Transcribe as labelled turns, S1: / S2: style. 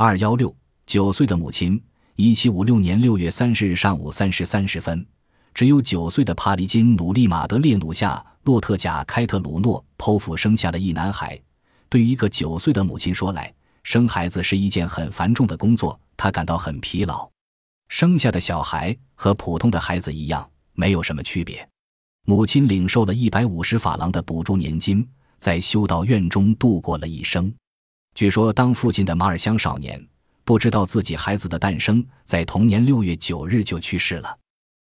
S1: 二幺六九岁的母亲，一七五六年六月三十日上午三时三十分，只有九岁的帕里金努利马德列努夏洛特贾开特鲁诺剖腹生下了一男孩。对于一个九岁的母亲说来，生孩子是一件很繁重的工作，她感到很疲劳。生下的小孩和普通的孩子一样，没有什么区别。母亲领受了一百五十法郎的补助年金，在修道院中度过了一生。据说，当父亲的马尔香少年不知道自己孩子的诞生在同年六月九日就去世了。